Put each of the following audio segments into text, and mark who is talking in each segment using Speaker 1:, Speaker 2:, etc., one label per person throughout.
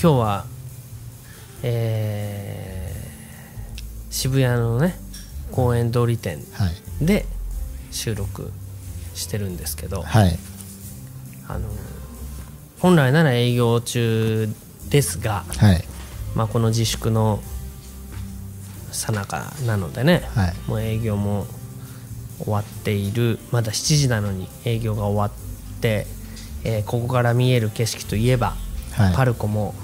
Speaker 1: 今日はえー渋谷のね公園通り店
Speaker 2: はい。
Speaker 1: で収録してるんですけど、
Speaker 2: はい。
Speaker 1: あの本来なら営業中ですが、
Speaker 2: はい。
Speaker 1: まあ、この自粛のさなかなのでね、
Speaker 2: はい。
Speaker 1: もう営業も終わっているまだ7時なのに営業が終わって、えーここから見える景色といえば、
Speaker 2: はい。
Speaker 1: パルコも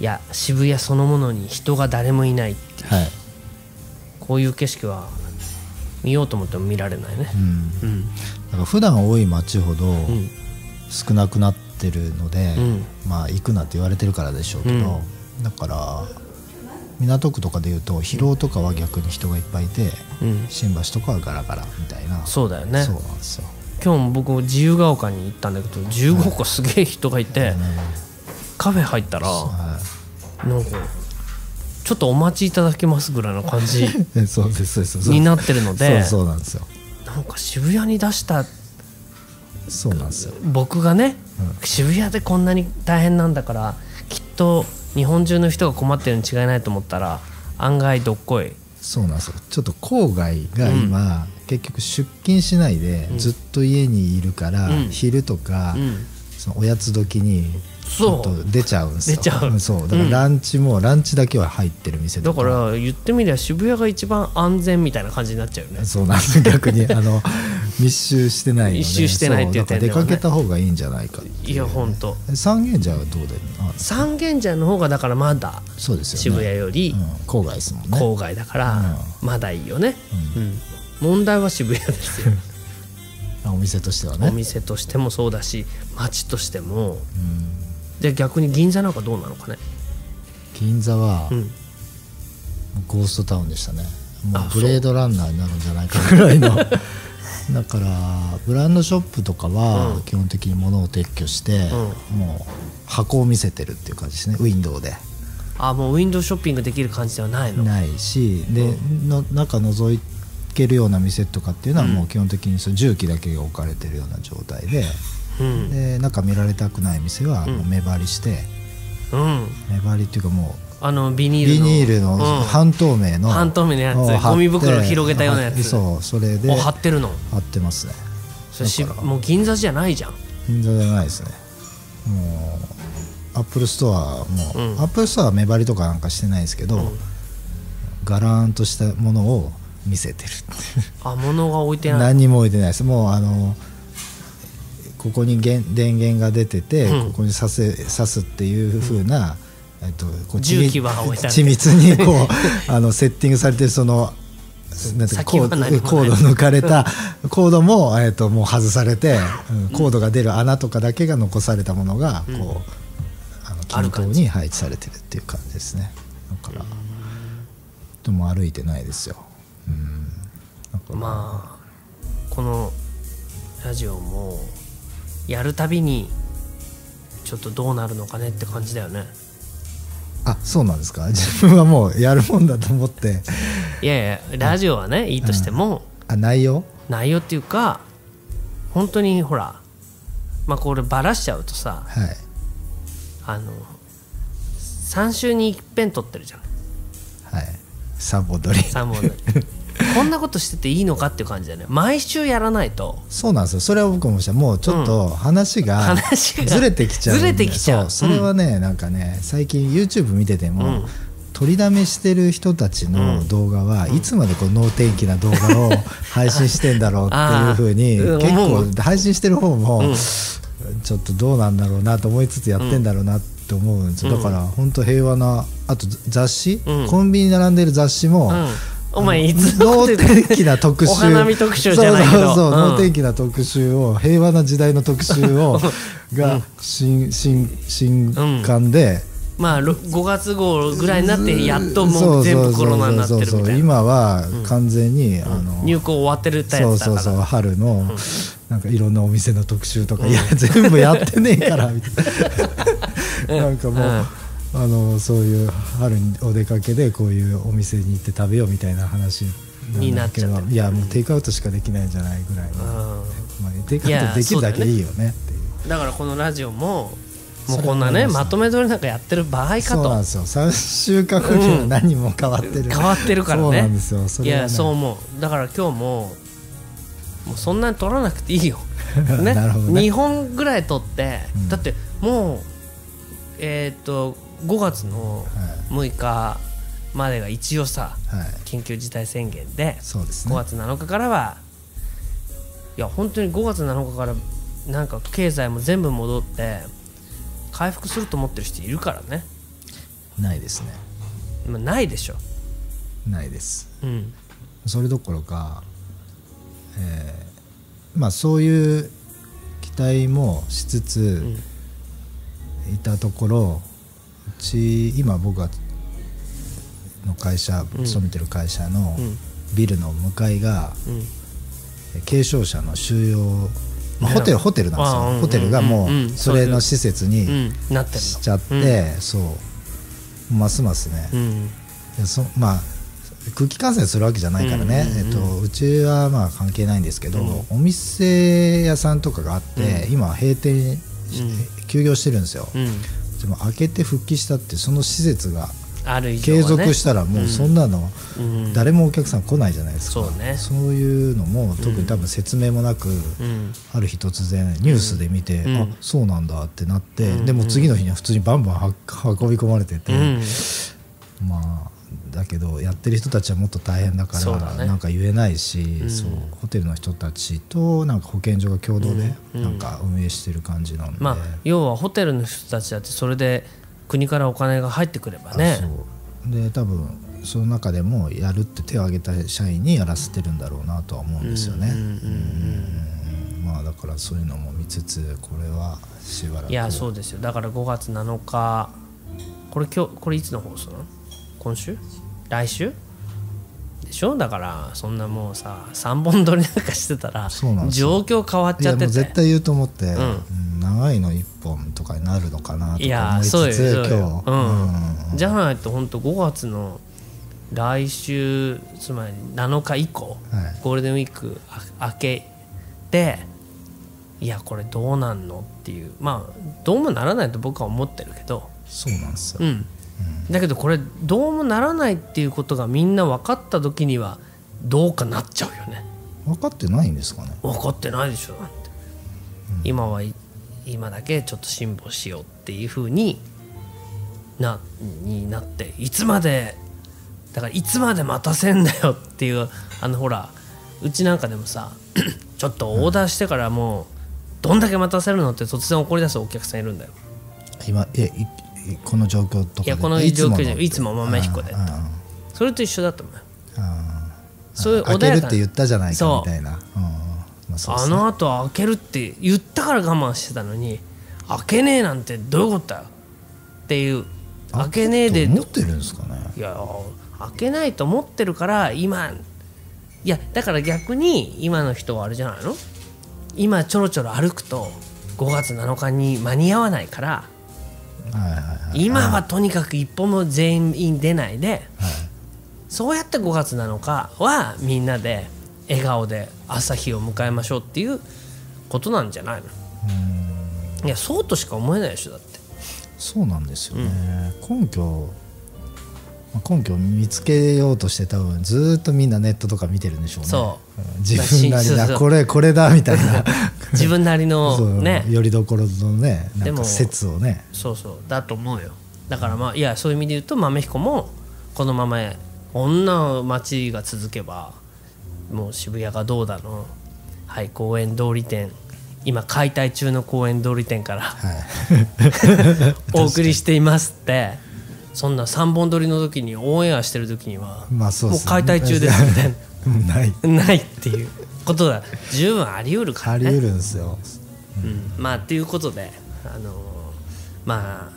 Speaker 1: いや渋谷そのものに人が誰もいないって。いう
Speaker 2: はい。
Speaker 1: こういう景色は見ようと思っても見られないね。
Speaker 2: う。ん。
Speaker 1: うん。
Speaker 2: だから普段多い街ほど
Speaker 1: うん。
Speaker 2: 少なくなってるので、
Speaker 1: うん。
Speaker 2: まあ行くなって言われてるからでしょうけど、だから港区とかでいうと広尾とかは逆に人がいっぱいいて
Speaker 1: うん、
Speaker 2: 新橋とかはガラガラみたいな。
Speaker 1: そうだよね。
Speaker 2: そうなんですよ、
Speaker 1: 今日も僕自由が丘に行ったんだけど自由が丘すげえ人がいて、カフェ入ったら
Speaker 2: は
Speaker 1: なんかちょっとお待ちいただけますぐらいの感じ になってるので
Speaker 2: そうなんですよ。
Speaker 1: なんか渋谷に出した
Speaker 2: そうなんですよ。
Speaker 1: 僕がね、渋谷でこんなに大変なんだからきっと日本中の人が困ってるに違いないと思ったら案外どっこい。
Speaker 2: そうなんですよ。ちょっと郊外が今、結局出勤しないでずっと家にいるから、
Speaker 1: うん。
Speaker 2: 昼とか、
Speaker 1: うん。
Speaker 2: そのおやつ時にちょっと出ちゃうんですよ。
Speaker 1: 出ちゃう。ん
Speaker 2: そう。だからランチも、ランチだけは入ってる店
Speaker 1: だから言ってみりゃ渋谷が一番安全みたいな感じになっちゃうよね。
Speaker 2: そうなんです逆にあの 密集してないので。
Speaker 1: 密集してないっていう点ではね
Speaker 2: 出かけた方がいいんじゃないかいう。
Speaker 1: いやほんと。
Speaker 2: 三軒茶はどうであ
Speaker 1: 三軒茶の方がだからまだ
Speaker 2: そうですよね。
Speaker 1: 渋谷より
Speaker 2: うん、郊外ですもんね。
Speaker 1: 郊外だからまだいいよね、うん。問題は渋谷ですよ。
Speaker 2: あお店としては
Speaker 1: お
Speaker 2: ね、
Speaker 1: 店としてもそうだし街としても。
Speaker 2: うん、
Speaker 1: で逆に銀座なんかどうなのかね。
Speaker 2: 銀座は、
Speaker 1: うん。
Speaker 2: ゴーストタウンでしたね。も
Speaker 1: あ
Speaker 2: う。ブレードランナーになるんじゃないかぐらいの。だからブランドショップとかは
Speaker 1: うん。
Speaker 2: 基本的に物を撤去して、もう箱を見せてるっていう感じですね。ウィンドウで。
Speaker 1: あもうウィンドウショッピングできる感じではないの？
Speaker 2: ないしで、の中覗けるような店とかっていうのはもう基本的にその重機だけが置かれてるような状態で,、
Speaker 1: うん
Speaker 2: で中見られたくない店はもう目張りして、
Speaker 1: うん。
Speaker 2: 目張りっていうかも
Speaker 1: あのビ
Speaker 2: う
Speaker 1: ニールの。
Speaker 2: ビニールの
Speaker 1: うん。
Speaker 2: 半透明の、
Speaker 1: 半透明のやつ。ゴミ袋広げたようなやつ。
Speaker 2: そうそれで
Speaker 1: を貼ってるの？
Speaker 2: 貼ってますね。
Speaker 1: それしもう銀座じゃないじゃん。
Speaker 2: 銀座じゃないですね。もうアップルストアも、
Speaker 1: うん。
Speaker 2: アップルストアは目張りとかなんかしてないですけど、ガラーンとしたものを見せてる
Speaker 1: あ物が置いてない。
Speaker 2: 何にも置いてないです。もうあのここに源電源が出てて、
Speaker 1: うん。
Speaker 2: ここに刺せ刺すっていう風な、えっと、こう緻密にこう あのセッティングされてるそのなんてコードコード抜かれた コードも、えっと、もう外されて、うん。コードが出る穴とかだけが残されたものがこう、
Speaker 1: うん
Speaker 2: あの均等に配置されてるっていう感じですね。だからでも歩いてないですよ、うん、
Speaker 1: まあこのラジオもやるたびにちょっとどうなるのかねって感じだよね。
Speaker 2: あそうなんですか？自分はもうやるもんだと思って。
Speaker 1: いやいやラジオはねいいとしても
Speaker 2: あ内容？
Speaker 1: 内容っていうか本当にほらまあこれバラしちゃうとさ
Speaker 2: はい。
Speaker 1: あの3週に一遍撮ってるじゃん。
Speaker 2: はい。サボドリ
Speaker 1: 3本でこんなことしてていいのかっていう感じだよね。毎週やらないと。
Speaker 2: そうなんですよ。それは僕もした。もうちょっと話がずれてきちゃう
Speaker 1: ずれてきちゃう。
Speaker 2: それはね、なんかね最近 YouTube 見てても、
Speaker 1: うん。
Speaker 2: 取りだめしてる人たちの動画はいつまでこう能天気な動画を 配信してんだろうっていうふうに結構配信してる方も
Speaker 1: うん。
Speaker 2: ちょっとどうなんだろうなと思いつつやってんだろうなって思うんですよ、だから本当平和なあと雑誌、
Speaker 1: うん。
Speaker 2: コンビニに並んでる雑誌も、
Speaker 1: うんお前いつも
Speaker 2: 能天気な特集
Speaker 1: お花見特集じゃないけど。
Speaker 2: そうそうそう、
Speaker 1: うん。
Speaker 2: 能天気な特集を 平和な時代の特集をが新新新刊で、
Speaker 1: まあろ5月号ぐらいになってやっとも
Speaker 2: そうう
Speaker 1: 全
Speaker 2: そうそう
Speaker 1: 部コロナになってるみ
Speaker 2: そうそう
Speaker 1: たいな
Speaker 2: 今は完全に、あの
Speaker 1: 入校終わってるたや
Speaker 2: そう
Speaker 1: つだから。
Speaker 2: そうそう春の、なんかいろんなお店の特集とか、いや全部やってねえからみたいな。なんかもう、
Speaker 1: うん
Speaker 2: あのそういう春にお出かけでこういうお店に行って食べようみたいな話
Speaker 1: になっちゃってる。
Speaker 2: いやもうテイクアウトしかできないんじゃないぐらいの、
Speaker 1: うん。
Speaker 2: まあ、テイクアウトできるだけいいよねって。いう
Speaker 1: だからこのラジオももうこんなねまとめ撮りなんかやってる場合か
Speaker 2: そうなん
Speaker 1: と
Speaker 2: ですよ。3週間後には何も変わってる、
Speaker 1: 変わってるからね。
Speaker 2: そうなんですよ。そ
Speaker 1: い
Speaker 2: れは、ね、
Speaker 1: やそう思う。だから今日ももうそんなに撮らなくていいよ、ね。
Speaker 2: ね。
Speaker 1: 2本ぐらい撮って、
Speaker 2: うん。
Speaker 1: だってもうえっ、と5月の6日までが一応さ
Speaker 2: はい。
Speaker 1: 緊急事態宣言で5
Speaker 2: そうですね。
Speaker 1: 月7日からはいや本当に5月7日からなんか経済も全部戻って回復すると思ってる人いるからね。
Speaker 2: ないですね。
Speaker 1: まあないでしょ。
Speaker 2: ないです。
Speaker 1: うん。
Speaker 2: それどころか、えーまあそういう期待もしつつ
Speaker 1: ん。
Speaker 2: いたところ、うち今僕がの会社
Speaker 1: うん。
Speaker 2: 勤めてる会社の
Speaker 1: うん。
Speaker 2: ビルの向かいが
Speaker 1: うん。
Speaker 2: 軽症者の収容、まあ、ホテルホテルなんです
Speaker 1: あーうん。
Speaker 2: よホテルがも
Speaker 1: うん。うん。
Speaker 2: うそれの施設
Speaker 1: う
Speaker 2: にしちゃって、そう。ますますね、
Speaker 1: のうん。
Speaker 2: でそまあ空気感染するわけじゃないからね、
Speaker 1: うんうんうん。
Speaker 2: えっと、うちはまあ関係ないんですけど、お店屋さんとかがあって、今閉店し休業してるんですよ、
Speaker 1: うん
Speaker 2: でも開けて復帰したってその施設が継続したらもうそんなの
Speaker 1: うん。
Speaker 2: 誰もお客さん来ないじゃないですか、
Speaker 1: そうね。
Speaker 2: そういうのも特に多分説明もなく、
Speaker 1: うん。
Speaker 2: ある日突然ニュースで見て、
Speaker 1: うん。
Speaker 2: あそうなんだってなって、
Speaker 1: うん。
Speaker 2: でも次の日には普通にバンバンは運び込まれてて、
Speaker 1: うん。
Speaker 2: まあだけどやってる人たちはもっと大変だから
Speaker 1: ね。
Speaker 2: なんか言えないし、
Speaker 1: ん。
Speaker 2: そうホテルの人たちとなんか保健所が共同で
Speaker 1: うん。
Speaker 2: なんか運営してる感じなんで、
Speaker 1: まあ要はホテルの人たちだってそれで国からお金が入ってくれば
Speaker 2: あ
Speaker 1: ね
Speaker 2: で多分その中でもやるって手を挙げた社員にやらせてるんだろうなとは思うんですよね。
Speaker 1: うんうんうん
Speaker 2: うん。まあだからそういうのも見つつこれはしばらく。
Speaker 1: いやそうですよ。だから5月7日。これ今日これいつの放送なの？今週？来週？でしょ？だからそんなもうさ3本撮りなんかしてたら状
Speaker 2: よ。
Speaker 1: 況変わっちゃってて。
Speaker 2: 絶対言うと思って、
Speaker 1: ん。
Speaker 2: うん長いの1本とかになるのかなと
Speaker 1: いや
Speaker 2: か思いつ
Speaker 1: そうよ
Speaker 2: つ
Speaker 1: そうよ。
Speaker 2: 今日、
Speaker 1: うん。じゃないと本当5月の来週つまり7日以降、
Speaker 2: はい。
Speaker 1: ゴールデンウィークあ明けていやこれどうなんのっていう。まあどうもならないと僕は思ってるけど。
Speaker 2: そうなんですよ、
Speaker 1: うん、だけどこれどうもならないっていうことがみんな分かった時にはどうかなっちゃうよね。
Speaker 2: 分かってないんですかね。
Speaker 1: 分かってないでしょだって、今はい今だけちょっと辛抱しようっていうふうになになっていつまでだからいつまで待たせんだよっていうあのほらうちなんかでもさ ちょっとオーダーしてからもうどんだけ待たせるのって突然怒り出すお客さんいるんだよ。
Speaker 2: 今えこの状況とかで
Speaker 1: いやこの状況じゃ
Speaker 2: の。
Speaker 1: いつも豆彦で
Speaker 2: ああ
Speaker 1: それと一緒だと思うそういう
Speaker 2: 開
Speaker 1: 穏やかな。
Speaker 2: けるって言ったじゃないかみたいな、うん。まあ
Speaker 1: あのあと開けるって言ったから我慢してたのに開けねえなんてどういうことだよっていう。開けねえで。
Speaker 2: と思ってるんですかね。
Speaker 1: いや開けないと思ってるから今いやだから逆に今の人はあれじゃないの？今ちょろちょろ歩くと5月7日に間に合わないから今はとにかく一歩も全員出ないでそうやって5月7日はみんなで笑顔で朝日を迎えましょうっていうことなんじゃないの？いやそうとしか思えないでしょだって。
Speaker 2: そうなんですよね、根拠まあ根拠を見つけようとして多分ずーっとみんなネットとか見てるんでしょうね。自分なり
Speaker 1: そうそう
Speaker 2: なこれこれだみたいな。
Speaker 1: 自分なりのね。
Speaker 2: よりどころのねな
Speaker 1: でも
Speaker 2: んか説をね。
Speaker 1: そうそうだと思うよ。だからまあいやそういう意味で言うと豆彦もこのままこんな街が続けばもう渋谷がどうだの。はい公園通り店。今解体中の公園通り店から
Speaker 2: はい。
Speaker 1: お送りしていますってそんな3本撮りの時にオンエアしてる時には
Speaker 2: まあそうね。
Speaker 1: もう解体中ですみたい
Speaker 2: うん ない。
Speaker 1: な ないっていうことが十分あり得るからね。
Speaker 2: あり得るんですよ。
Speaker 1: うん、まあっていうことであのーま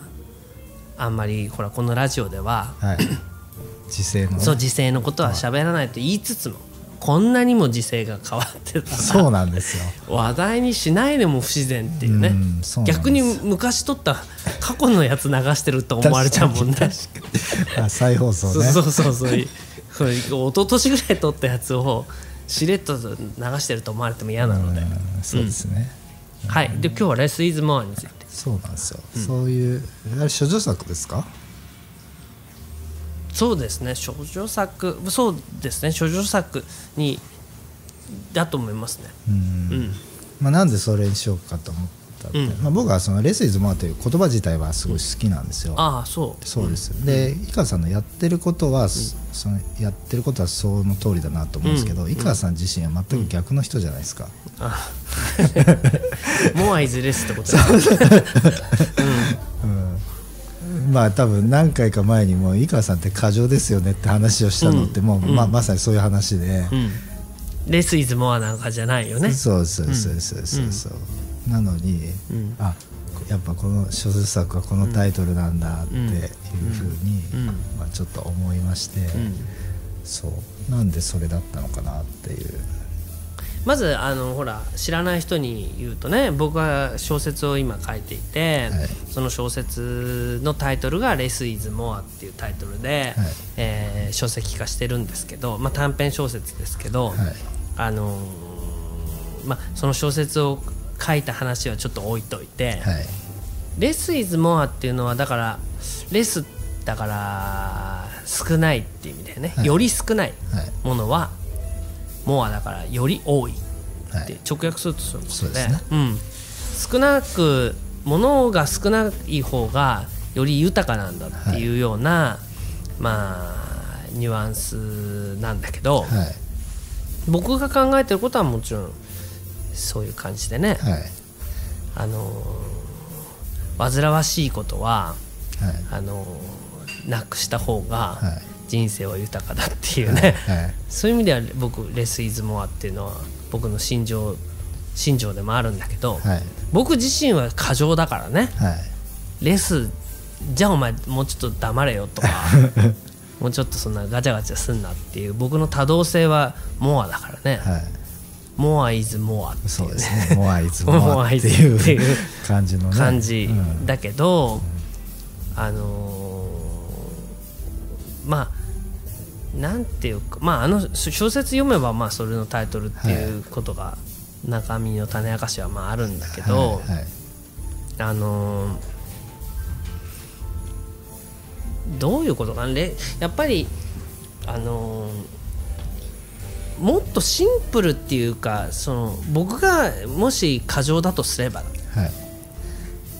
Speaker 1: ああんまりほらこのラジオでは
Speaker 2: はい。時勢のね。
Speaker 1: そう時勢のことは喋らないと言いつつもこんなにも時勢が変わってた
Speaker 2: そうなんですよ。
Speaker 1: ら話題にしないでも不自然っていうね。逆に昔撮った過去のやつ流してると思われちゃうもんね。
Speaker 2: あ再放送ね。
Speaker 1: そうそうそうそう。一昨年ぐらい撮ったやつをしれっと流してると思われても嫌なので、
Speaker 2: うんそうですね、
Speaker 1: はい。で今日は「レス・イズ・モア」について。
Speaker 2: そうなんですよ、そういうあれ処女作ですか？
Speaker 1: そうですね。少女作。そうですね。少女作にだと思いますね。
Speaker 2: うん。
Speaker 1: うん。
Speaker 2: まあ、なんでそれにしようかと思ったって、
Speaker 1: うん。
Speaker 2: まあ、僕はその「レスイズ・モア」という言葉自体はすごい好きなんですよ、
Speaker 1: ああそう。
Speaker 2: そうです、で井川さんのやってることは、そのやってることはその通りだなと思うんですけど、
Speaker 1: うん。
Speaker 2: 井川さん自身は全く逆の人じゃないですか、
Speaker 1: あモアイズレスってこと
Speaker 2: まあ多分何回か前にも井川さんって過剰ですよねって話をしたのってもう、
Speaker 1: うん。
Speaker 2: まあ、まさにそういう話で、
Speaker 1: うん。レス・イズ・モアなんかじゃないよね。
Speaker 2: そうそうそうそうそうそう、なのに、
Speaker 1: うん。
Speaker 2: あやっぱこの小説作はこのタイトルなんだっていうふうに、
Speaker 1: うん。
Speaker 2: まあ、ちょっと思いまして、
Speaker 1: うん。
Speaker 2: そう。なんでそれだったのかなっていう
Speaker 1: まずあのほら知らない人に言うとね僕は小説を今書いていて、
Speaker 2: はい。
Speaker 1: その小説のタイトルが「レス・イズ・モア」っていうタイトルで、
Speaker 2: はい。
Speaker 1: えー書籍化してるんですけど、まあ、短編小説ですけど、
Speaker 2: はい。
Speaker 1: あのーまあ、その小説を書いた話はちょっと置いといて、
Speaker 2: はい。
Speaker 1: レス・イズ・モアっていうのはだからレスだから少ないっていう意味でね、
Speaker 2: はい。
Speaker 1: より少ない
Speaker 2: はい。
Speaker 1: ものはモアだからより多い。
Speaker 2: はい。
Speaker 1: って直訳するとそういうこと
Speaker 2: ね。
Speaker 1: うん、少なくものが少ない方がより豊かなんだっていうような、まあニュアンスなんだけど、
Speaker 2: はい。
Speaker 1: 僕が考えてることはもちろんそういう感じでね、
Speaker 2: はい。
Speaker 1: あのー煩わしいことは
Speaker 2: はい。
Speaker 1: あのーなくした方が
Speaker 2: はい
Speaker 1: 人生は豊かだっていうね、
Speaker 2: はい
Speaker 1: そういう意味では僕レス・イズ・モアっていうのは僕の心情心情でもあるんだけど、
Speaker 2: はい。
Speaker 1: 僕自身は過剰だからね。
Speaker 2: はい。
Speaker 1: レスじゃあお前もうちょっと黙れよとか もうちょっとそんなガチャガチャすんなっていう僕の多動性はモアだからね、
Speaker 2: はい。
Speaker 1: モアイズモアっていう
Speaker 2: ですね。モアイズモ
Speaker 1: モ
Speaker 2: ア
Speaker 1: って
Speaker 2: い
Speaker 1: いう
Speaker 2: う感じのね。
Speaker 1: 感じ
Speaker 2: うん。
Speaker 1: だけど、あのーまあなんていうかまああの小説読めばまあそれのタイトルっていうことが中身の種明かしはまああるんだけど、
Speaker 2: はいはい。
Speaker 1: あのーどういうことかな？れやっぱりあのーもっとシンプルっていうかその僕がもし過剰だとすれば
Speaker 2: はい。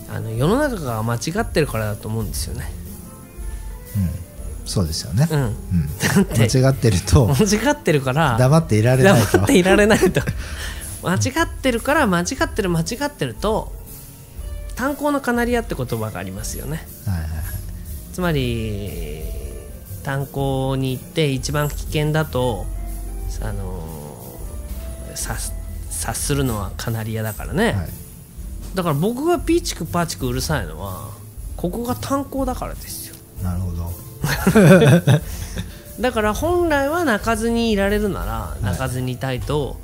Speaker 1: あの世の中が間違ってるからだと思うんですよね。
Speaker 2: うんそうですよね。
Speaker 1: うん、
Speaker 2: うん。
Speaker 1: て
Speaker 2: 間違ってると
Speaker 1: 間違ってるから
Speaker 2: 黙っていられないと。
Speaker 1: 黙っていられないと。間違ってるから間違ってる間違ってると炭鉱のカナリアって言葉がありますよね。
Speaker 2: はいはい
Speaker 1: つまり炭鉱に行って一番危険だとあの察察するのはカナリアだからね、
Speaker 2: はい。
Speaker 1: だから僕がピーチクパーチクうるさいのはここが炭鉱だからですよ。
Speaker 2: なるほど
Speaker 1: だから本来は泣かずにいられるなら
Speaker 2: い。
Speaker 1: 泣かずにいたいと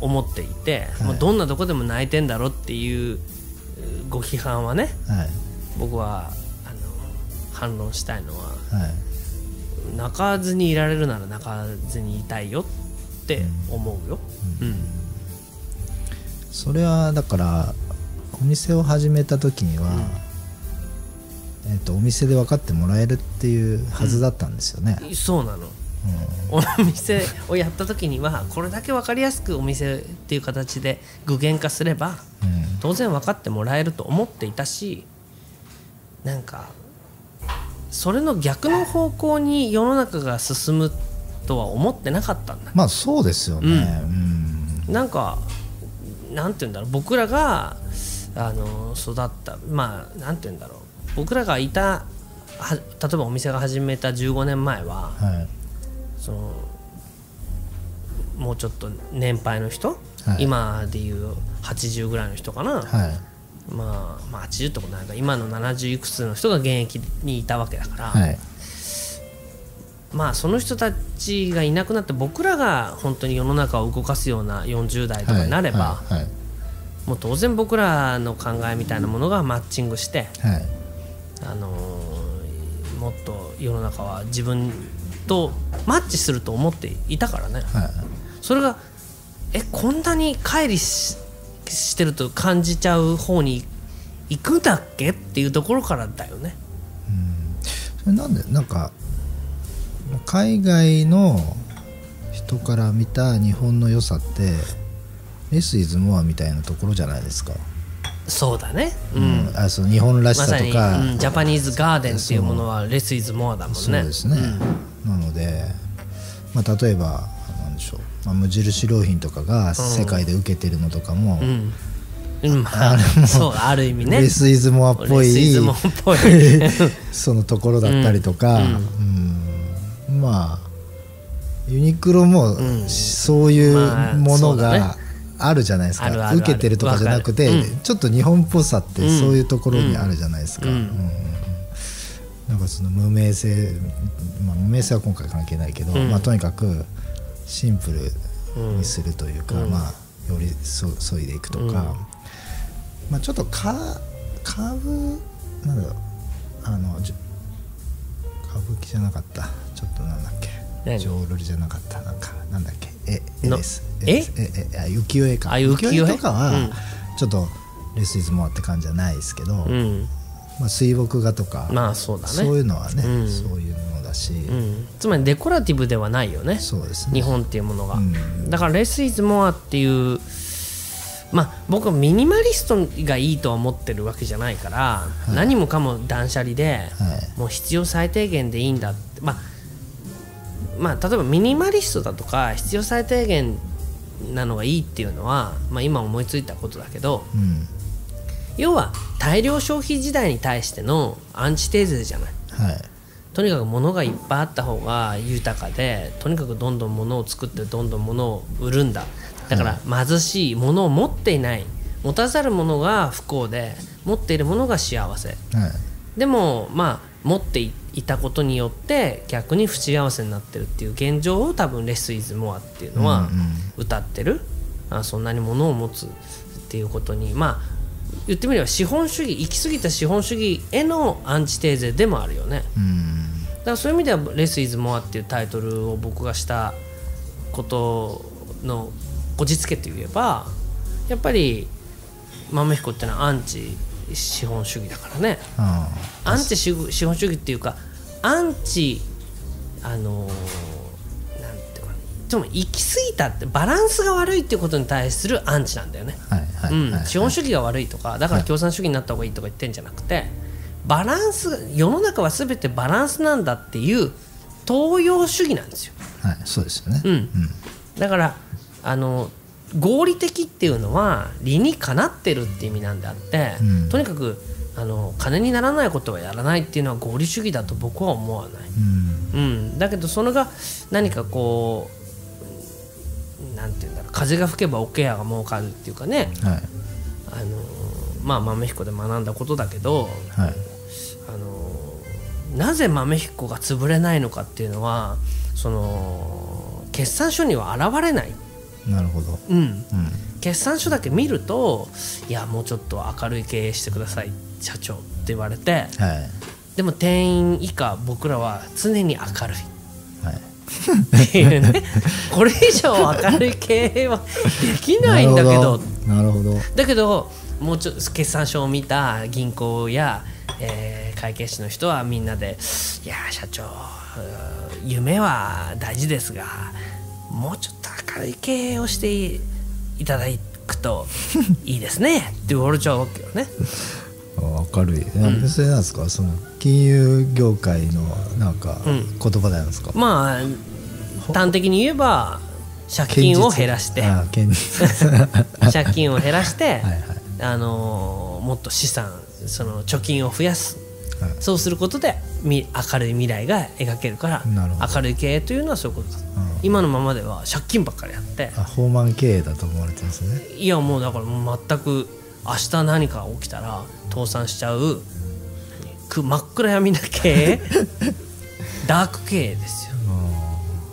Speaker 1: 思っていて、
Speaker 2: はい。
Speaker 1: もうどんなとこでも泣いてんだろっていうご批判はね
Speaker 2: はい。
Speaker 1: 僕はあの反論したいのは
Speaker 2: はい。
Speaker 1: 泣かずにいられるなら泣かずにいたいよって思うよ。うん。
Speaker 2: それはだからお店を始めた時には、えっとお店で分かってもらえるっていうはずだったんですよね、
Speaker 1: そうなの。お店をやった時にはこれだけ分かりやすくお店っていう形で具現化すれば
Speaker 2: うん。
Speaker 1: 当然分かってもらえると思っていたしなんかそれの逆の方向に世の中が進むとは思ってなかったんだ。
Speaker 2: まあそうですよね、うん。
Speaker 1: なんかなんて言うんだろう。僕らがあの育ったまあなんて言うんだろう僕らがいたは例えばお店が始めた15年前は
Speaker 2: はい。
Speaker 1: そのもうちょっと年配の人、
Speaker 2: はい。
Speaker 1: 今でいう80ぐらいの人かな、
Speaker 2: はい。
Speaker 1: まあ、まあ80ってことないか。今の70いくつの人が現役にいたわけだから、
Speaker 2: はい。
Speaker 1: まあその人たちがいなくなって僕らが本当に世の中を動かすような40代とかになれば、もう当然僕らの考えみたいなものがマッチングして、
Speaker 2: はい
Speaker 1: あのーもっと世の中は自分とマッチすると思っていたからね。
Speaker 2: はい。
Speaker 1: それがえこんなに乖離ししてると感じちゃう方に行くんだっけっていうところからだよね。
Speaker 2: それなんでなんか海外の人から見た日本の良さってレス・イズ・モアみたいなところじゃないですか、
Speaker 1: そうだね、う
Speaker 2: うん。んあその日本らし
Speaker 1: まさ
Speaker 2: とか、
Speaker 1: うんジャパニーズガーデンっていうものはレス・イズ・モアだもんね。
Speaker 2: そうですね、なので、まあ、例えばなんでしょう、まあ、無印良品とかが世界で受けてるのとかも、
Speaker 1: うん。うんまあ、そうある意味ね。
Speaker 2: レス・イズ・モアっぽい そのところだったりとか、うん。まあユニクロも
Speaker 1: ん。
Speaker 2: そういう
Speaker 1: まあ
Speaker 2: ものがあるじゃないですか、受けてるとかじゃなくて、
Speaker 1: うん。
Speaker 2: ちょっと日本っぽさってそういうところにあるじゃないですか。なんかその無名性、まあ、無名性は今回関係ないけど、
Speaker 1: うん。
Speaker 2: まあ、とにかくシンプルにするというか、
Speaker 1: うん。
Speaker 2: まあ、よりそそいでいくとか、
Speaker 1: うん。
Speaker 2: まあ、ちょっとか株なんだろう。あの歌舞伎じゃなかった。ちょっとなんだっけ。
Speaker 1: 何？
Speaker 2: 浄瑠璃じゃなかった。なんかなんだっけええ
Speaker 1: の
Speaker 2: です
Speaker 1: え
Speaker 2: え浮世絵か
Speaker 1: 浮世絵
Speaker 2: とかは、ちょっとレスイズモアって感じじゃないですけど、
Speaker 1: うん
Speaker 2: まあ、水墨画とか、
Speaker 1: まあそうだね
Speaker 2: そういうのはね、そういうものだし、
Speaker 1: うん、つまりデコラティブではないよね
Speaker 2: そうです
Speaker 1: 日本っていうものが、だからレス・イズ・モアっていうまあ僕はミニマリストがいいとは思ってるわけじゃないから、何もかも断捨離で、
Speaker 2: はい
Speaker 1: もう必要最低限でいいんだってまあまあ例えばミニマリストだとか必要最低限なのがいいっていうのは、まあ、今思いついたことだけど
Speaker 2: うん。
Speaker 1: 要は大量消費時代に対してのアンチテーゼじゃない。
Speaker 2: はい。
Speaker 1: とにかく物がいっぱいあった方が豊かでとにかくどんどん物を作ってどんどん物を売るんだ。だから貧しい物を持っていない持たざる者が不幸で持っている者が幸せ。
Speaker 2: はい。
Speaker 1: でもまあ持っていたことによって逆に不幸せになってるっていう現状を多分レス・イズ・モアっていうのは
Speaker 2: うんうん。
Speaker 1: 歌ってる、あそんなに物を持つっていうことに。まあ言ってみれば資本主義行き過ぎた資本主義へのアンチテーゼでもあるよね。
Speaker 2: うん。
Speaker 1: だからそういう意味では「レス・イズ・モア」っていうタイトルを僕がしたことのこじつけといえばやっぱり豆彦っていうのはアンチ資本主義だからね。
Speaker 2: あ
Speaker 1: アンチ資資本主義っていうかアンチあのーなんていうかなでも行き過ぎたってバランスが悪いっていうことに対するアンチなんだよね。
Speaker 2: あはいはい。
Speaker 1: うん。
Speaker 2: はい
Speaker 1: 資本主義が悪いとかだから共産主義になった方がいいとか言ってんじゃなくてバランスが世の中は全てバランスなんだっていう東洋主義なんですよ。
Speaker 2: はいそうですよね。
Speaker 1: うん。だからあの合理的っていうのは理にかなってるって意味なんであって、
Speaker 2: うん。
Speaker 1: とにかくあの金にならないことはやらないっていうのは合理主義だと僕は思わない。
Speaker 2: うん。
Speaker 1: うん、だけどそれが何かこうなんていうんだろう。風が吹けば桶屋が儲かるっていうかね。
Speaker 2: はい。
Speaker 1: あのまあ豆彦で学んだことだけど
Speaker 2: はい。
Speaker 1: あのなぜ豆彦が潰れないのかっていうのはその決算書には現れない、
Speaker 2: なるほど。
Speaker 1: うん、
Speaker 2: うん。
Speaker 1: 決算書だけ見るといやもうちょっと明るい経営してください社長って言われて
Speaker 2: はい。
Speaker 1: でも店員以下僕らは常に明るい。
Speaker 2: はい。
Speaker 1: っていうね。これ以上明るい経営はできないんだけど。
Speaker 2: なるほど。
Speaker 1: だけどもうちょっと決算書を見た銀行や、えー会計士の人はみんなで「いやー社長夢は大事ですがもうちょっと明るい経営をしていいただくといいですね」って言われちゃうわけよね。
Speaker 2: あ明るい、えそれなんですか？その金融業界のなんか
Speaker 1: うん。
Speaker 2: 言葉なんですか、
Speaker 1: まあ端的に言えば借金を減らして。借金を減らして、
Speaker 2: はいはい。
Speaker 1: あのーもっと資産その貯金を増やす。
Speaker 2: はい。
Speaker 1: そうすることでみ明るい未来が描けるから
Speaker 2: なる
Speaker 1: 明るい経営というのはそういうことだ、
Speaker 2: うん。
Speaker 1: 今のままでは借金ばっかりやって。
Speaker 2: あ放満経営だと思われてますね。
Speaker 1: いやもうだから全く明日何か起きたら倒産しちゃう。何く真っ暗闇な経営 ダーク経営ですよ。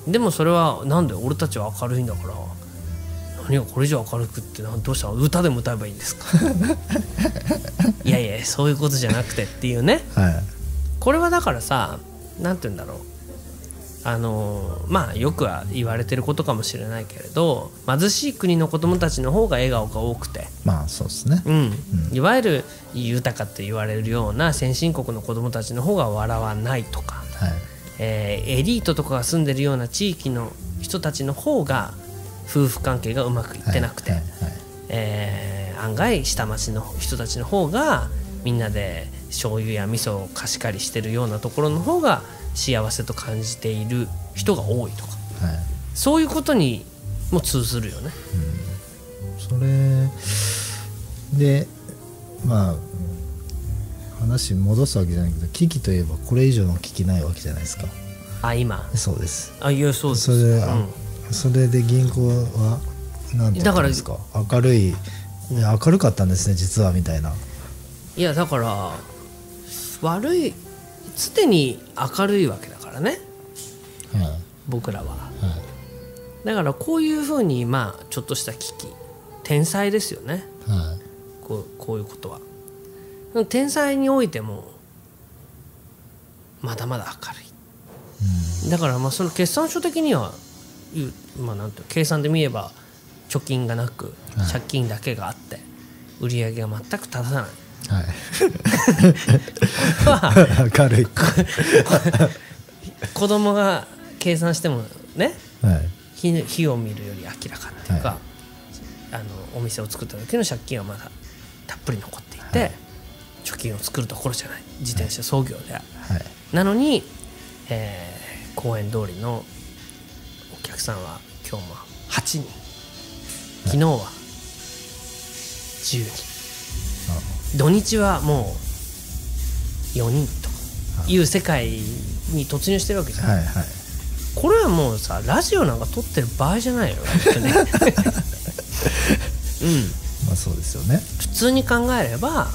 Speaker 1: でもそれはなんで？俺たちは明るいんだから。何がこれ以上明るくってなどうした？の歌でも歌えばいいんですか？いやいやそういうことじゃなくてっていうね。
Speaker 2: はい。
Speaker 1: これはだからさ何て言うんだろうあのまあよくは言われてることかもしれないけれど貧しい国の子どもたちの方が笑顔が多くて、
Speaker 2: まあそうですね。
Speaker 1: うん。いわゆる豊かって言われるような先進国の子どもたちの方が笑わないとか、
Speaker 2: はい。
Speaker 1: えーエリートとかが住んでるような地域の人たちの方が夫婦関係がうまくいってなくて、
Speaker 2: はいはい。
Speaker 1: えー案外下町の人たちの方がみんなで醤油や味噌を貸し借りしてるようなところの方が幸せと感じている人が多いとか。
Speaker 2: はい。はい
Speaker 1: そういうことにも通ずるよね。
Speaker 2: それ。でまあ話戻すわけじゃないけど危機といえばこれ以上の危機ないわけじゃないですか。
Speaker 1: あ今？
Speaker 2: そうです。
Speaker 1: あいやそうです。
Speaker 2: それ
Speaker 1: うん。
Speaker 2: それで銀行はなんて言ったんですか？明るい明るかったんですね実はみたいな。い
Speaker 1: やだから悪い常に明るいわけだからね。
Speaker 2: は
Speaker 1: 僕らは。
Speaker 2: いはい
Speaker 1: だからこういうふうにまあちょっとした危機天才ですよね。
Speaker 2: は
Speaker 1: こうこういうことは。天才においてもまだまだ明るい、だからまあその決算書的にはいうまあなんて計算で見れば貯金がなく借金だけがあって売り上げが全く立たない。
Speaker 2: はい。明るい。
Speaker 1: 子供が計算してもね
Speaker 2: はい。
Speaker 1: 火火を見るより明らかっていうか、
Speaker 2: はい。
Speaker 1: あのお店を作った時の借金はまだたっぷり残っていて、
Speaker 2: はい。
Speaker 1: 貯金を作るところじゃない。自転車操業で、
Speaker 2: は。い。
Speaker 1: なのに、えー公園通りのお客さんは今日も8人。昨日は10人土日はもう4人とかいう世界に突入してるわけじゃん、
Speaker 2: はいはい。
Speaker 1: これはもうさラジオなんか撮ってる場合じゃないよ本当にうん。
Speaker 2: まあそうですよね。
Speaker 1: 普通に考えれば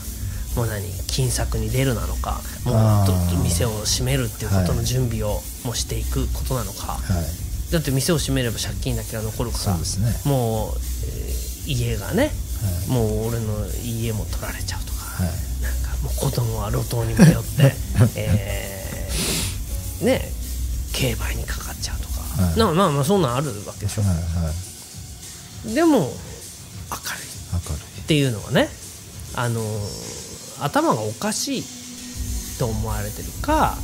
Speaker 1: もう何金策に出るなのかもうと店を閉めるっていうことの準備をもうしていくことなのか、
Speaker 2: はい。
Speaker 1: だって店を閉めれば借金だけが残るから
Speaker 2: ね。
Speaker 1: もう、えー家がね
Speaker 2: はい
Speaker 1: もう俺の家も取られちゃうとか、
Speaker 2: はい。
Speaker 1: なんかもう子供は路頭に迷って、えーね競売にかかっちゃうとか、
Speaker 2: はい。
Speaker 1: なまあまあそんなんあるわけでしょ、
Speaker 2: はいはい。
Speaker 1: でも明るい。
Speaker 2: 明る
Speaker 1: っていうのはねあの頭がおかしいと思われてるか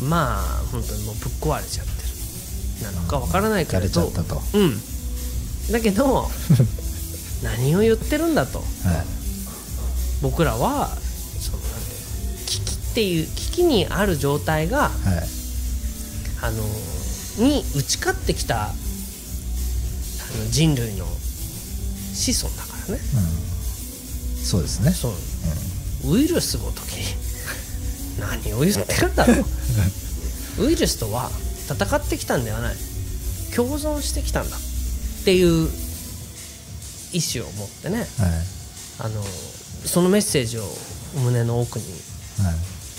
Speaker 2: いうん。
Speaker 1: まあ本当にもうぶっ壊れちゃってる。なのかわからないけ
Speaker 2: 枯れ
Speaker 1: れどうん。だけど 何を言ってるんだと。
Speaker 2: い。
Speaker 1: 僕らはそのなんて危機っていう危機にある状態が
Speaker 2: はい。
Speaker 1: あのに打ち勝ってきたあの人類の子孫だからね。
Speaker 2: うん。そうですね。
Speaker 1: そう。ウイルスごとき 何を言ってるんだろう ウイルスとは戦ってきたんではない。共存してきたんだっていう意思を持ってね
Speaker 2: はい。
Speaker 1: あのそのメッセージを胸の奥に
Speaker 2: はい。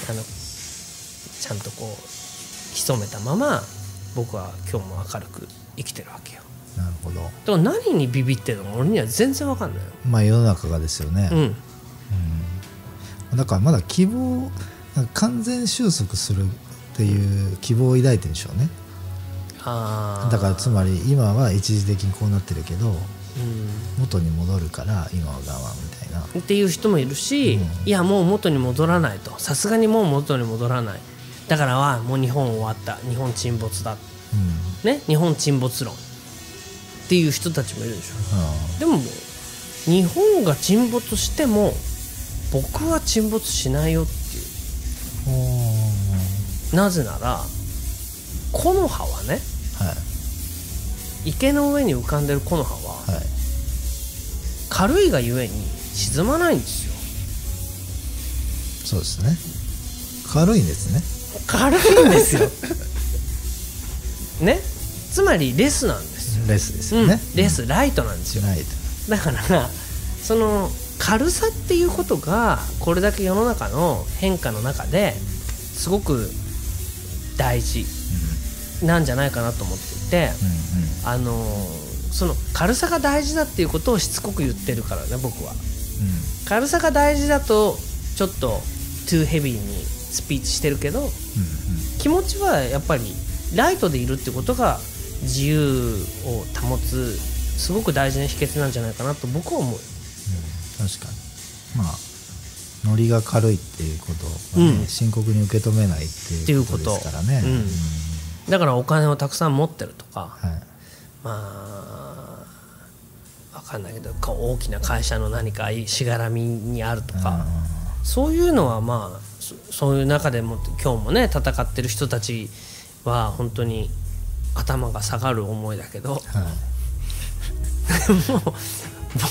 Speaker 1: あのちゃんとこう潜めたまま僕は今日も明るく生きてるわけよ。
Speaker 2: なるほど。
Speaker 1: だから何にビビってるのか俺には全然わかんない。よ
Speaker 2: まあ世の中がですよね、
Speaker 1: うん。
Speaker 2: だからまだ希望完全収束するっていう希望を抱いてるんでしょうね。
Speaker 1: あー。
Speaker 2: だからつまり今は一時的にこうなってるけど
Speaker 1: うん
Speaker 2: 元に戻るから今は我慢みたいな。
Speaker 1: っていう人もいるし、
Speaker 2: うん。
Speaker 1: いやもう元に戻らないと。さすがにもう元に戻らない。だからはもう日本終わった。日本沈没だ。
Speaker 2: うん。
Speaker 1: ね？日本沈没論。っていう人たちもいるでし
Speaker 2: あ
Speaker 1: ょでも日本が沈没しても僕は沈没しないよってい
Speaker 2: あ
Speaker 1: うなぜなら木の葉はね
Speaker 2: はい
Speaker 1: 池の上に浮かんでる木の葉は
Speaker 2: はい。
Speaker 1: 軽いがゆえに沈まないんですよ。
Speaker 2: そうですね。軽いんですね。
Speaker 1: 軽いんですよ。ね？つまりレスなんですよ、
Speaker 2: レスです
Speaker 1: うん。
Speaker 2: よね、
Speaker 1: レスライトなんですよ。
Speaker 2: ライト。
Speaker 1: だからその軽さっていうことがこれだけ世の中の変化の中ですごく大事なんじゃないかなと思っていて、
Speaker 2: うん
Speaker 1: あのその軽さが大事だっていうことをしつこく言ってるからね僕は。
Speaker 2: うん。
Speaker 1: 軽さが大事だとちょっとトゥーヘビーにスピーチしてるけど
Speaker 2: うんうん。
Speaker 1: 気持ちはやっぱりライトでいるってことが自由を保つすごく大事な秘訣なんじゃないかなと僕は思う。
Speaker 2: 確かに。まあノリが軽いっていうことを、ね
Speaker 1: うん。
Speaker 2: 深刻に受け止めないっていうことですからね。
Speaker 1: うんだからお金をたくさん持ってるとか
Speaker 2: はい。
Speaker 1: まあ分かんないけど大きな会社の何かしがらみにあるとかそういうのはまあそそういう中でも今日もね戦ってる人たちは本当に頭が下がる思いだけど。
Speaker 2: はい。
Speaker 1: もう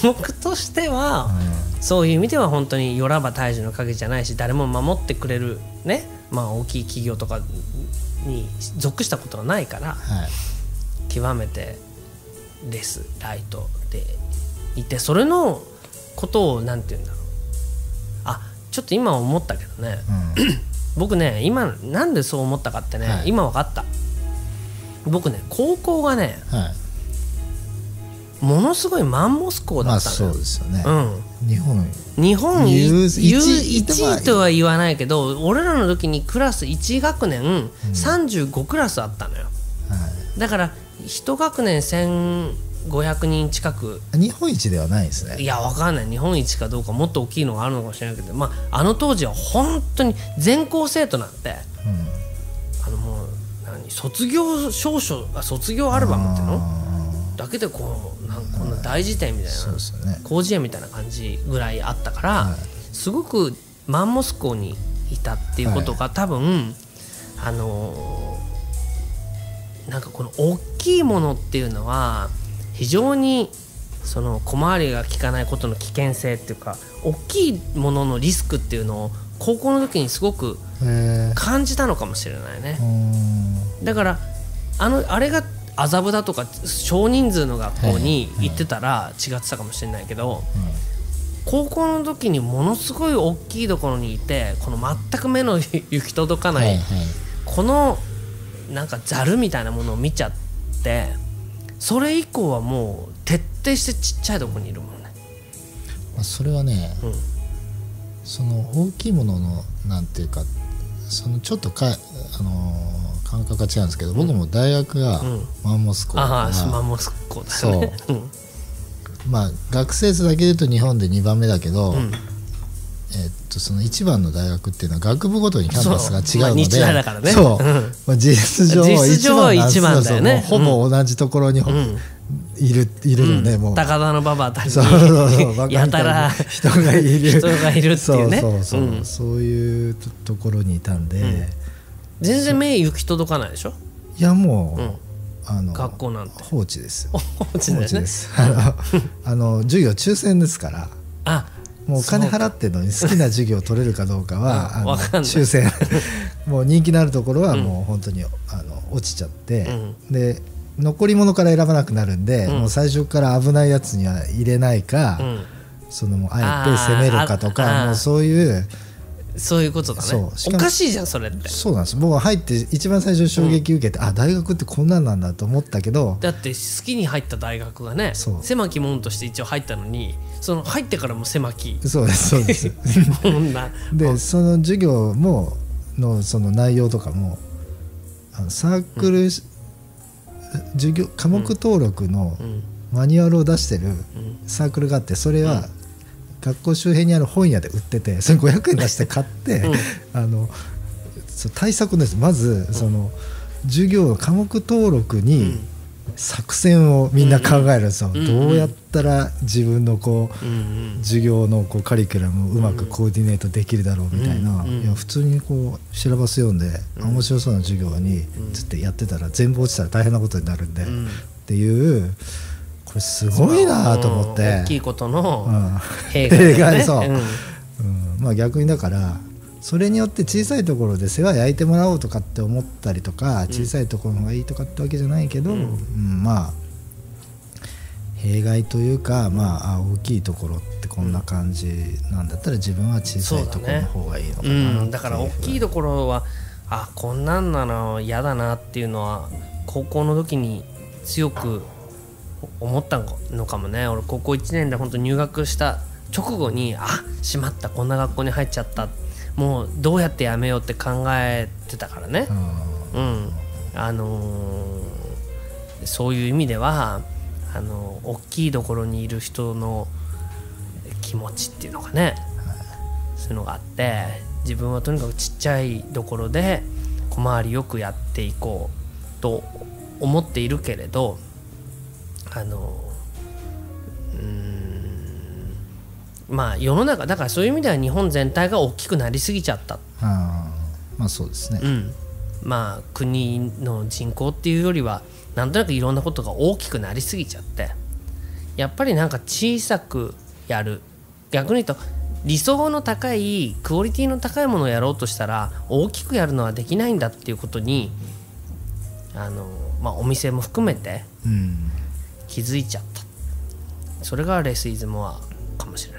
Speaker 1: 僕としては、そういう意味では本当によらば大樹の影じゃないし誰も守ってくれるねまあ大きい企業とかに属したことがないから
Speaker 2: はい。
Speaker 1: 極めてレスライトでいてそれのことをなんて言うんだろう。あちょっと今思ったけどね。僕ね今なんでそう思ったかってね、
Speaker 2: はい。
Speaker 1: 今分かった。僕ね高校がね
Speaker 2: うんはい
Speaker 1: ものすごいマンモス校
Speaker 2: まあ
Speaker 1: だったのよ、
Speaker 2: そうですよね、
Speaker 1: うん。
Speaker 2: 日本。
Speaker 1: 日本
Speaker 2: 優
Speaker 1: 優
Speaker 2: 一位
Speaker 1: 1位とは言わないけど俺らの時にクラス1学年35クラスあったのよ。
Speaker 2: は
Speaker 1: だから1学年1500人近く。
Speaker 2: い、日本一ではないですね。
Speaker 1: いやわかんない。日本一かどうかもっと大きいのがあるのかもしれないけど、まあ、あの当時は本当に全校生徒なんてあのもう何卒業証書あ卒業アルバムっていうの？
Speaker 2: あ
Speaker 1: だけでこうこ大辞典みたいな広辞苑みたいな感じぐらいあったから、
Speaker 2: はい。
Speaker 1: すごくマンモス校にいたっていうことが、多分あのーなんかこの大きいものっていうのは非常にその小回りが利かないことの危険性っていうか大きいもののリスクっていうのを高校の時にすごく感じたのかもしれないね。
Speaker 2: う。ん。
Speaker 1: だからあのあれが麻布だとか少人数の学校に
Speaker 2: はい
Speaker 1: 行ってたら違ってたかもしれないけど、高校の時にものすごい大きいところにいてこの全く目の行き届かない、このなんかざるみたいなものを見ちゃってそれ以降はもう徹底してちっちゃいところにいるもんね。
Speaker 2: まあ、それはね、
Speaker 1: うん。
Speaker 2: その大きいもののなんていうかそのちょっとか、あのー感覚が違うんですけど僕も大学が
Speaker 1: うん。
Speaker 2: マンモス校だから、
Speaker 1: ああマンモス校だよね。う。ん。
Speaker 2: まあ学生数だけで言うと日本で2番目だけど、
Speaker 1: うん。
Speaker 2: えっとその1番の大学っていうのは学部ごとにキャンパスが違うので
Speaker 1: そうまあだからね。
Speaker 2: そう、
Speaker 1: うん。
Speaker 2: まあ、実質上
Speaker 1: 実質上は
Speaker 2: 一番
Speaker 1: だよね。
Speaker 2: ほぼ同じところに、
Speaker 1: ん。
Speaker 2: いるいるのね、もう。
Speaker 1: 高田の馬場あたりに。
Speaker 2: に
Speaker 1: やたら。
Speaker 2: 人がいる
Speaker 1: 人がいるっていうね。
Speaker 2: そうそうそう、
Speaker 1: うん。
Speaker 2: そういうとところにいたんで、
Speaker 1: 全然目行き届かないでしょ？
Speaker 2: いやもう、
Speaker 1: うん。
Speaker 2: あの
Speaker 1: 学校なんて。
Speaker 2: 放置です
Speaker 1: 放置
Speaker 2: です。あのあの授業抽選ですから。
Speaker 1: あ
Speaker 2: もうお金払ってるのに好きな授業を取れるかどうかは、
Speaker 1: うん
Speaker 2: あの抽選。もう人気のあるところはもう本当にあの落ちちゃって、で残り物から選ばなくなるんで、
Speaker 1: うん。
Speaker 2: もう最初から危ないやつには入れないか、
Speaker 1: うん。
Speaker 2: そのもうあえて攻めるかとか
Speaker 1: ー。
Speaker 2: もうそういう
Speaker 1: そういうことだね。
Speaker 2: そう。しかも
Speaker 1: おかしいじゃんそれって。
Speaker 2: そうなんです。僕は入って一番最初衝撃受けて、あ大学ってこんなんなんだと思ったけど
Speaker 1: だって好きに入った大学がね狭き門として一応入ったのにその入ってからも狭き。
Speaker 2: そうですそうです。でその授業ものその内容とかもあのサークル、授業科目登録の
Speaker 1: うん。
Speaker 2: マニュアルを出してる
Speaker 1: うん。
Speaker 2: サークルがあってそれは学校周辺にある本屋で売っててそれ500円出して買って、
Speaker 1: うん。
Speaker 2: あの対策ですまずその授業科目登録に作戦をみんな考えるんですよ、
Speaker 1: うん。
Speaker 2: どうやったら自分のこう
Speaker 1: うんうん。
Speaker 2: 授業のこうカリキュラムをうまくコーディネートできるだろうみたいな、
Speaker 1: うん。うん。
Speaker 2: いや普通にこうシラバス読んで、面白そうな授業につってやってたら全部落ちたら大変なことになるんで、
Speaker 1: ん。
Speaker 2: っていうこれすごいなと思って。
Speaker 1: 大きいことのね。
Speaker 2: そう。
Speaker 1: うん。
Speaker 2: うん。まあ逆にだからそれによって小さいところで世話焼いてもらおうとかって思ったりとか小さいところの方がいいとかってわけじゃないけど、うん。まあ弊害というか、まあ、あ大きいところってこんな感じなんだったら自分は小さいところの方がいいのか
Speaker 1: う
Speaker 2: なっていう
Speaker 1: ん、だから大きいところはあこんなんなの嫌だなっていうのは高校の時に強く思ったのかもね。俺高校1年で本当入学した直後にあしまったこんな学校に入っちゃった。もうどうやってやめようって考えてたからね、うん、あのーそういう意味ではあの大きいところにいる人の気持ちっていうのがね、そういうのがあって自分はとにかくちっちゃいところで小回りよくやっていこうと思っているけれどあのうーんまあ世の中だからそういう意味では日本全体が大きくなりすぎちゃった。
Speaker 2: あーまあそうですね、
Speaker 1: うん、まあ国の人口っていうよりはなんとなくいろんなことが大きくなりすぎちゃって。やっぱりなんか小さくやる。逆に言うと理想の高いクオリティの高いものをやろうとしたら大きくやるのはできないんだっていうことにあの、まあ、お店も含めて
Speaker 2: うん
Speaker 1: 気づいちゃった。それがレスイズモアかもしれ